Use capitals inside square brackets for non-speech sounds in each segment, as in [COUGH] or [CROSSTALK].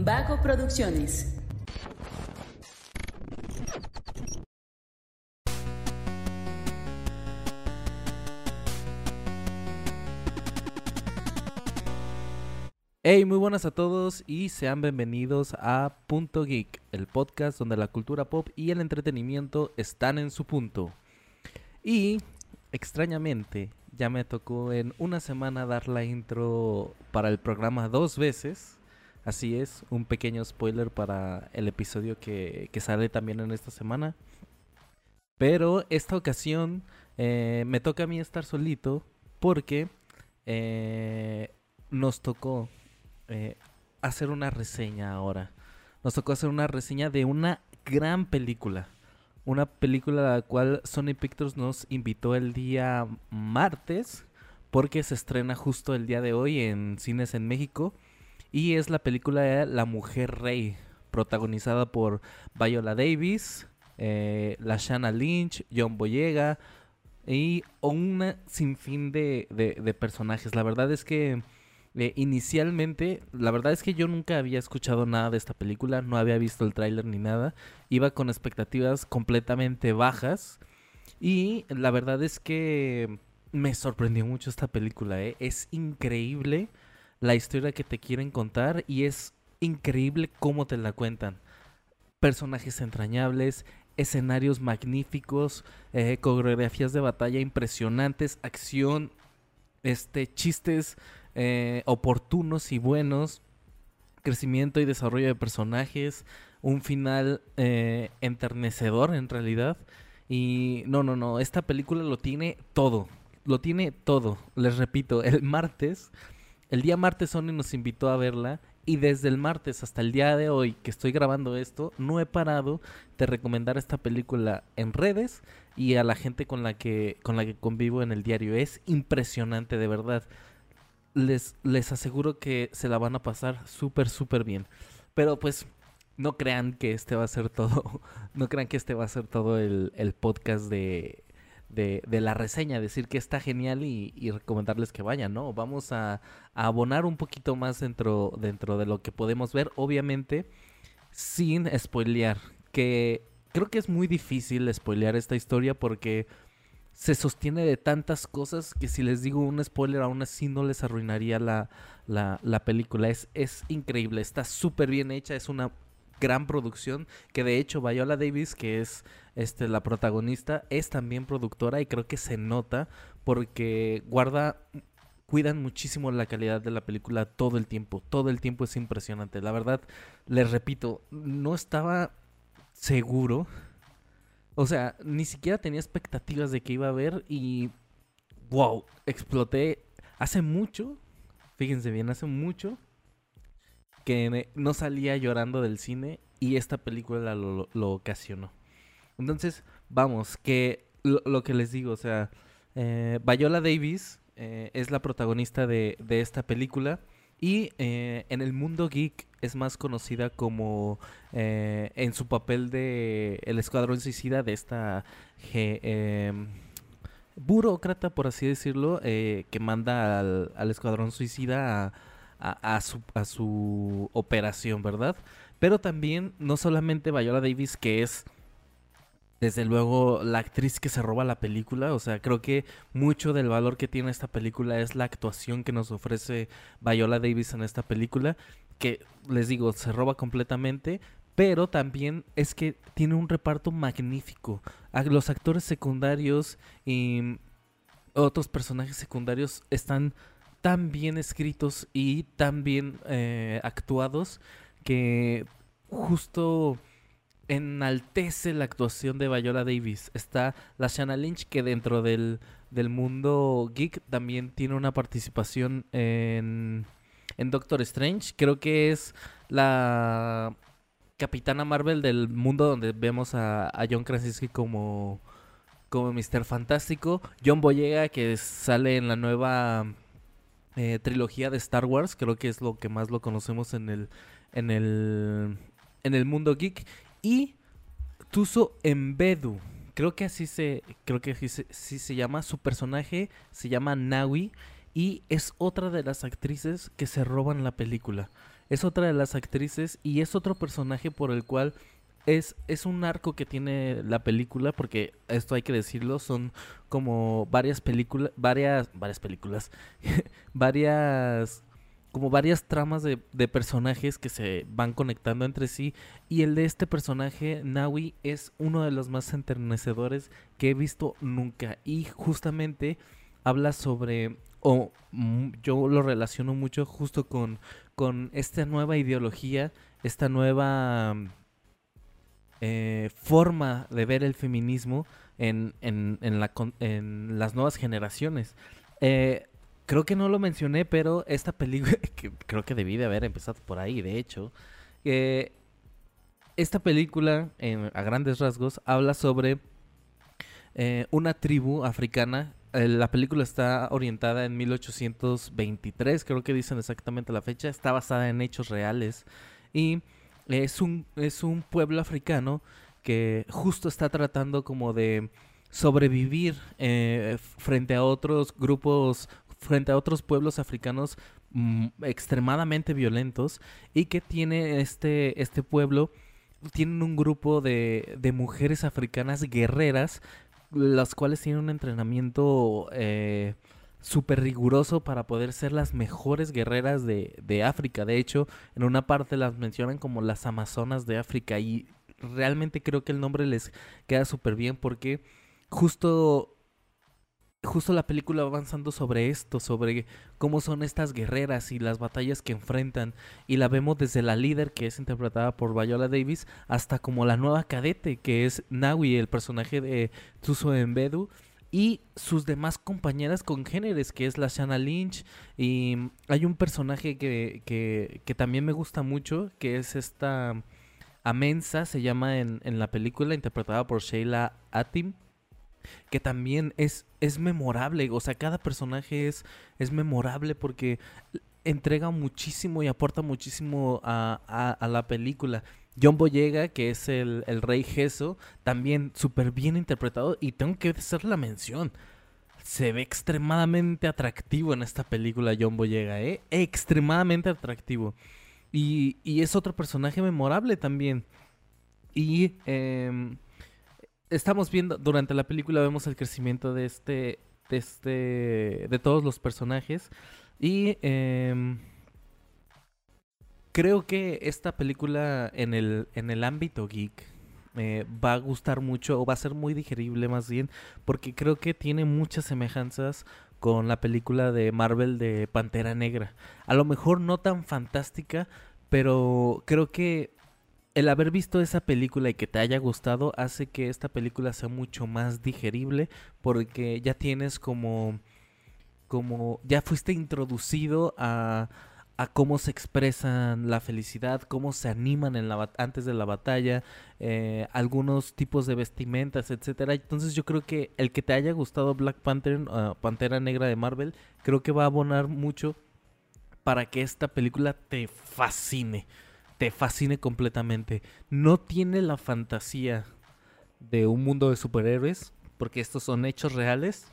Vago Producciones. Hey, muy buenas a todos y sean bienvenidos a Punto Geek, el podcast donde la cultura pop y el entretenimiento están en su punto. Y, extrañamente, ya me tocó en una semana dar la intro para el programa dos veces. Así es, un pequeño spoiler para el episodio que, sale también en esta semana. Pero esta ocasión eh, me toca a mí estar solito porque eh, nos tocó eh, hacer una reseña ahora. Nos tocó hacer una reseña de una gran película. Una película a la cual Sony Pictures nos invitó el día martes porque se estrena justo el día de hoy en cines en México. Y es la película de La Mujer Rey, protagonizada por Viola Davis, eh, Lynch, John Boyega y un sinfín de, de, de personajes. La verdad es que eh, inicialmente, la verdad es que yo nunca había escuchado nada de esta película, no había visto el tráiler ni nada, iba con expectativas completamente bajas y la verdad es que me sorprendió mucho esta película, ¿eh? es increíble la historia que te quieren contar y es increíble cómo te la cuentan. Personajes entrañables, escenarios magníficos, eh, coreografías de batalla impresionantes, acción, este, chistes eh, oportunos y buenos, crecimiento y desarrollo de personajes, un final eh, enternecedor en realidad. Y no, no, no, esta película lo tiene todo, lo tiene todo. Les repito, el martes, el día martes Sony nos invitó a verla y desde el martes hasta el día de hoy que estoy grabando esto, no he parado de recomendar esta película en redes y a la gente con la que con la que convivo en el diario. Es impresionante, de verdad les, les aseguro que se la van a pasar súper, súper bien. Pero pues no crean que este va a ser todo, [LAUGHS] no crean que este va a ser todo el, el podcast de, de, de, la reseña, decir que está genial y, recomendarles que vayan, ¿no? Vamos a, a, abonar un poquito más dentro, dentro de lo que podemos ver, obviamente sin spoilear, que creo que es muy difícil spoilear esta historia porque se sostiene de tantas cosas que si les digo un spoiler aún así no les arruinaría la, la, la película. Es, es increíble, está súper bien hecha, es una gran producción que de hecho Viola Davis, que es este, la protagonista, es también productora y creo que se nota porque guarda cuidan muchísimo la calidad de la película todo el tiempo, todo el tiempo es impresionante. La verdad, les repito, no estaba seguro o sea, ni siquiera tenía expectativas de que iba a ver y wow, exploté hace mucho, fíjense bien, hace mucho que no salía llorando del cine y esta película lo, ocasionó. Entonces, vamos, que lo, que les digo, o sea, eh, Viola Davis eh, es la protagonista de, de esta película y eh, en el mundo geek es más conocida como en su papel de el escuadrón suicida de esta burócrata, por así decirlo, que manda al, al escuadrón suicida a, a, su, a su operación, ¿verdad? Pero también no solamente Viola Davis, que es desde luego la actriz que se roba la película, o sea, creo que mucho del valor que tiene esta película es la actuación que nos ofrece Viola Davis en esta película, que les digo, se roba completamente, pero también es que tiene un reparto magnífico. Los actores secundarios y otros personajes secundarios están tan bien escritos y tan bien eh, actuados que justo enaltece la actuación de Viola Davis. Está la Shanna Lynch, que dentro del, del mundo geek también tiene una participación en, en Doctor Strange. Creo que es la Capitana Marvel del mundo donde vemos a, a John Krasinski como, como Mr. Fantástico. John Boyega, que sale en la nueva eh, trilogía de Star Wars. Creo que es lo que más lo conocemos en el, en el, en el mundo geek. Y Tuso Embedu. Creo que así se. Creo que así se, así se llama. Su personaje se llama Nawi. Y es otra de las actrices que se roban la película. es otra de las actrices y es otro personaje por el cual es, es un arco que tiene la película, porque esto hay que decirlo, son como varias películas, varias, varias películas, [LAUGHS] varias como varias tramas de, de, personajes que se van conectando entre sí y el de este personaje Nawi es uno de los más enternecedores que he visto nunca y justamente habla sobre o yo lo relaciono mucho justo con con esta nueva ideología esta nueva eh, forma de ver el feminismo en, en, en, la, en las nuevas generaciones eh, Creo que no lo mencioné, pero esta película, [LAUGHS] creo que debí de haber empezado por ahí, de hecho, eh, esta película, a grandes rasgos, habla sobre una tribu africana. La película está orientada en 1823, creo que dicen exactamente la fecha. Está basada en hechos reales y es un, es un pueblo africano que justo está tratando como de sobrevivir frente a otros grupos frente a otros pueblos africanos mm, extremadamente violentos y que tiene este, este pueblo, tienen un grupo de, de mujeres africanas guerreras, las cuales tienen un entrenamiento eh, súper riguroso para poder ser las mejores guerreras de, de África. De hecho, en una parte las mencionan como las Amazonas de África y realmente creo que el nombre les queda súper bien porque justo justo la película va avanzando sobre esto, sobre cómo son estas guerreras y las batallas que enfrentan. Y la vemos desde la líder, que es interpretada por Viola Davis, hasta como la nueva cadete, que es Nawi, el personaje de Tuso Embedu. Y sus demás compañeras congéneres, que es la Shanna Lynch. Y hay un personaje que, que, que también me gusta mucho, que es esta Amensa, se llama en, en la película, interpretada por Sheila Atim que también es, es memorable. O sea, cada personaje es, es memorable porque entrega muchísimo y aporta muchísimo a, a, la película. John Boyega, que es el, el rey Geso, también súper bien interpretado y tengo que hacer la mención. Se ve extremadamente atractivo en esta película John Boyega, ¿eh? Extremadamente atractivo. Y, y es otro personaje memorable también. Y eh, estamos viendo, durante la película vemos el crecimiento de este, de este, de todos los personajes. Y em, creo que esta película en el, en el ámbito geek eh, va a gustar mucho o va a ser muy digerible más bien porque creo que tiene muchas semejanzas con la película de Marvel de Pantera Negra. A lo mejor no tan fantástica, pero creo que el haber visto esa película y que te haya gustado hace que esta película sea mucho más digerible porque ya tienes como como ya fuiste introducido a, a cómo se expresan la felicidad, cómo se animan antes de la batalla, eh, algunos tipos de vestimentas, etcétera. Entonces yo creo que el que te haya gustado Black Panther, uh, Pantera Negra de Marvel, creo que va a abonar mucho para que esta película te fascine te fascine completamente. No tiene la fantasía de un mundo de superhéroes, porque estos son hechos reales,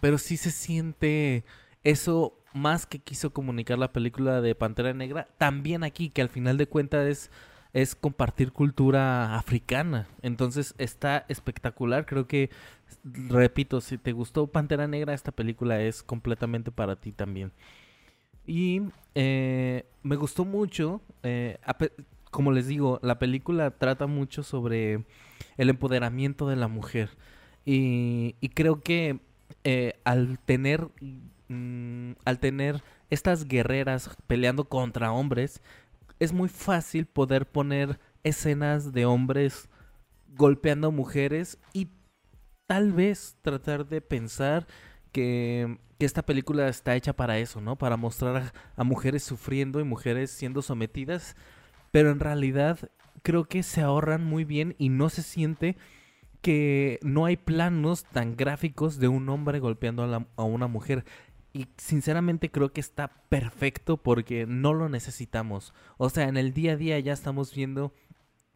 pero sí se siente eso más que quiso comunicar la película de Pantera Negra, también aquí, que al final de cuentas es, es compartir cultura africana. Entonces está espectacular, creo que, repito, si te gustó Pantera Negra, esta película es completamente para ti también. Y eh, me gustó mucho, eh, como les digo, la película trata mucho sobre el empoderamiento de la mujer. Y, creo que eh, al tener mm, al tener estas guerreras peleando contra hombres, es muy fácil poder poner escenas de hombres golpeando mujeres y tal vez tratar de pensar que que esta película está hecha para eso, ¿no? Para mostrar a, mujeres sufriendo y mujeres siendo sometidas, pero en realidad creo que se ahorran muy bien y no se siente que no hay planos tan gráficos de un hombre golpeando a, a una mujer. Y sinceramente creo que está perfecto porque no lo necesitamos. O sea, en el día a día ya estamos viendo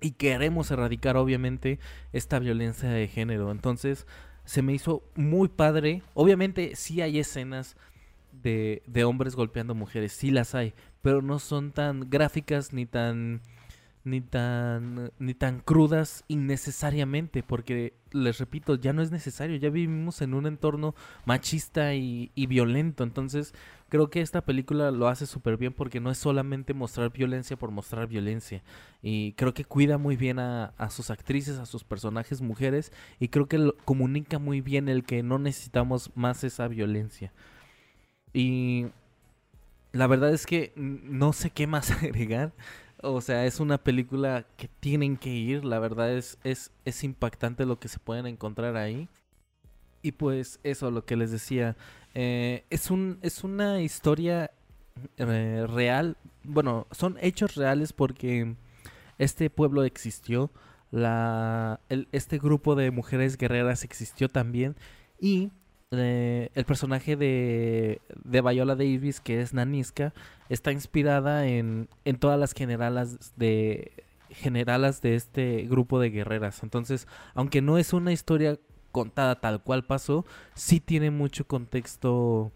y queremos erradicar obviamente esta violencia de género. Entonces, se me hizo muy padre. Obviamente sí hay escenas de, de hombres golpeando mujeres, sí las hay, pero no son tan gráficas ni tan ni tan ni tan crudas innecesariamente porque les repito ya no es necesario ya vivimos en un entorno machista y, violento. Entonces creo que esta película lo hace súper bien porque no es solamente mostrar violencia por mostrar violencia y creo que cuida muy bien a, a sus actrices a sus personajes mujeres y creo que lo, comunica muy bien el que no necesitamos más esa violencia. Y la verdad es que no sé qué más [LAUGHS] agregar o sea, es una película que tienen que ir. La verdad es, es, es impactante lo que se pueden encontrar ahí. Y pues eso, lo que les decía. Eh, es, un, es una historia eh, real. Bueno, son hechos reales porque este pueblo existió. La, este grupo de mujeres guerreras existió también. Y eh, el personaje de, de Viola Davis, que es Naniska, está inspirada en, en todas las generalas de generalas de este grupo de guerreras. Entonces, aunque no es una historia contada tal cual pasó, sí tiene mucho contexto.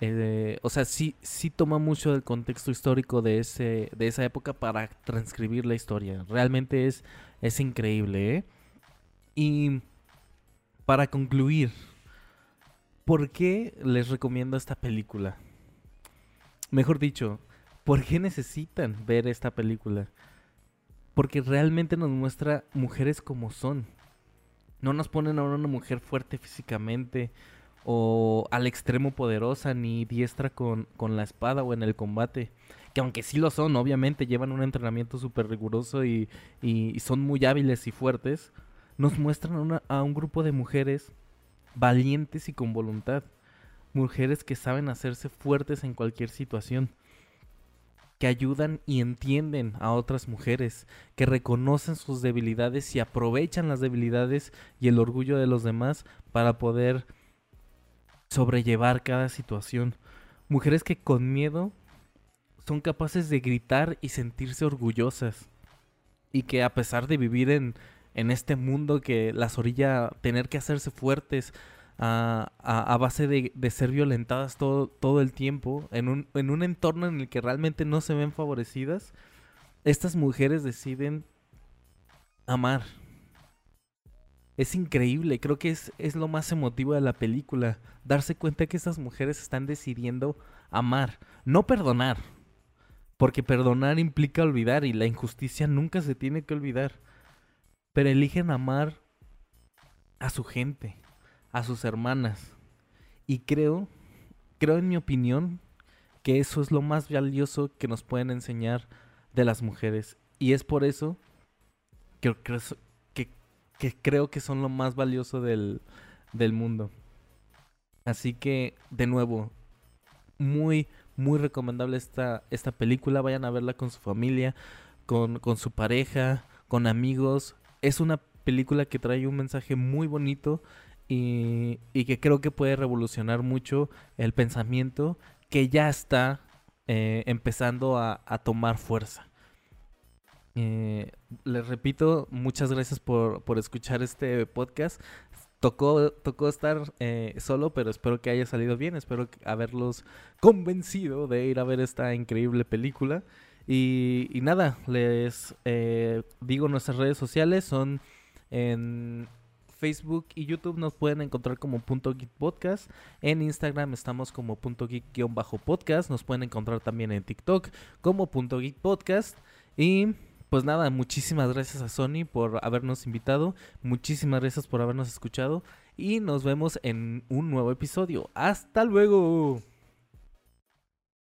Eh, o sea, sí, sí toma mucho del contexto histórico de, ese, de esa época para transcribir la historia. Realmente es, es increíble. ¿eh? Y para concluir, ¿por qué les recomiendo esta película? Mejor dicho, ¿por qué necesitan ver esta película? Porque realmente nos muestra mujeres como son. No nos ponen a una mujer fuerte físicamente o al extremo poderosa ni diestra con, con la espada o en el combate. Que aunque sí lo son, obviamente llevan un entrenamiento súper riguroso y, y, son muy hábiles y fuertes, nos muestran a un grupo de mujeres valientes y con voluntad. Mujeres que saben hacerse fuertes en cualquier situación. Que ayudan y entienden a otras mujeres. Que reconocen sus debilidades y aprovechan las debilidades y el orgullo de los demás para poder sobrellevar cada situación. Mujeres que con miedo son capaces de gritar y sentirse orgullosas. Y que a pesar de vivir en, en este mundo que las orilla tener que hacerse fuertes a, a, base de, de, ser violentadas todo, todo el tiempo, en un, en un entorno en el que realmente no se ven favorecidas, estas mujeres deciden amar. Es increíble, creo que es, es lo más emotivo de la película, darse cuenta que estas mujeres están decidiendo amar, no perdonar, porque perdonar implica olvidar y la injusticia nunca se tiene que olvidar pero eligen amar a su gente, a sus hermanas. Y creo, creo en mi opinión, que eso es lo más valioso que nos pueden enseñar de las mujeres. Y es por eso que, creo que son lo más valioso del, del mundo. Así que, de nuevo, muy, muy recomendable esta, esta película. Vayan a verla con su familia, con, con su pareja, con amigos es una película que trae un mensaje muy bonito y, que creo que puede revolucionar mucho el pensamiento que ya está eh, empezando a, a, tomar fuerza. Eh, les repito, muchas gracias por, por, escuchar este podcast. Tocó, tocó estar eh, solo, pero espero que haya salido bien. Espero haberlos convencido de ir a ver esta increíble película. Y, nada, les eh, digo nuestras redes sociales son en Facebook y YouTube nos pueden encontrar como punto geek podcast. En Instagram estamos como punto geek-podcast. Nos pueden encontrar también en TikTok como punto geek podcast. Y pues nada, muchísimas gracias a Sony por habernos invitado. Muchísimas gracias por habernos escuchado. Y nos vemos en un nuevo episodio. Hasta luego.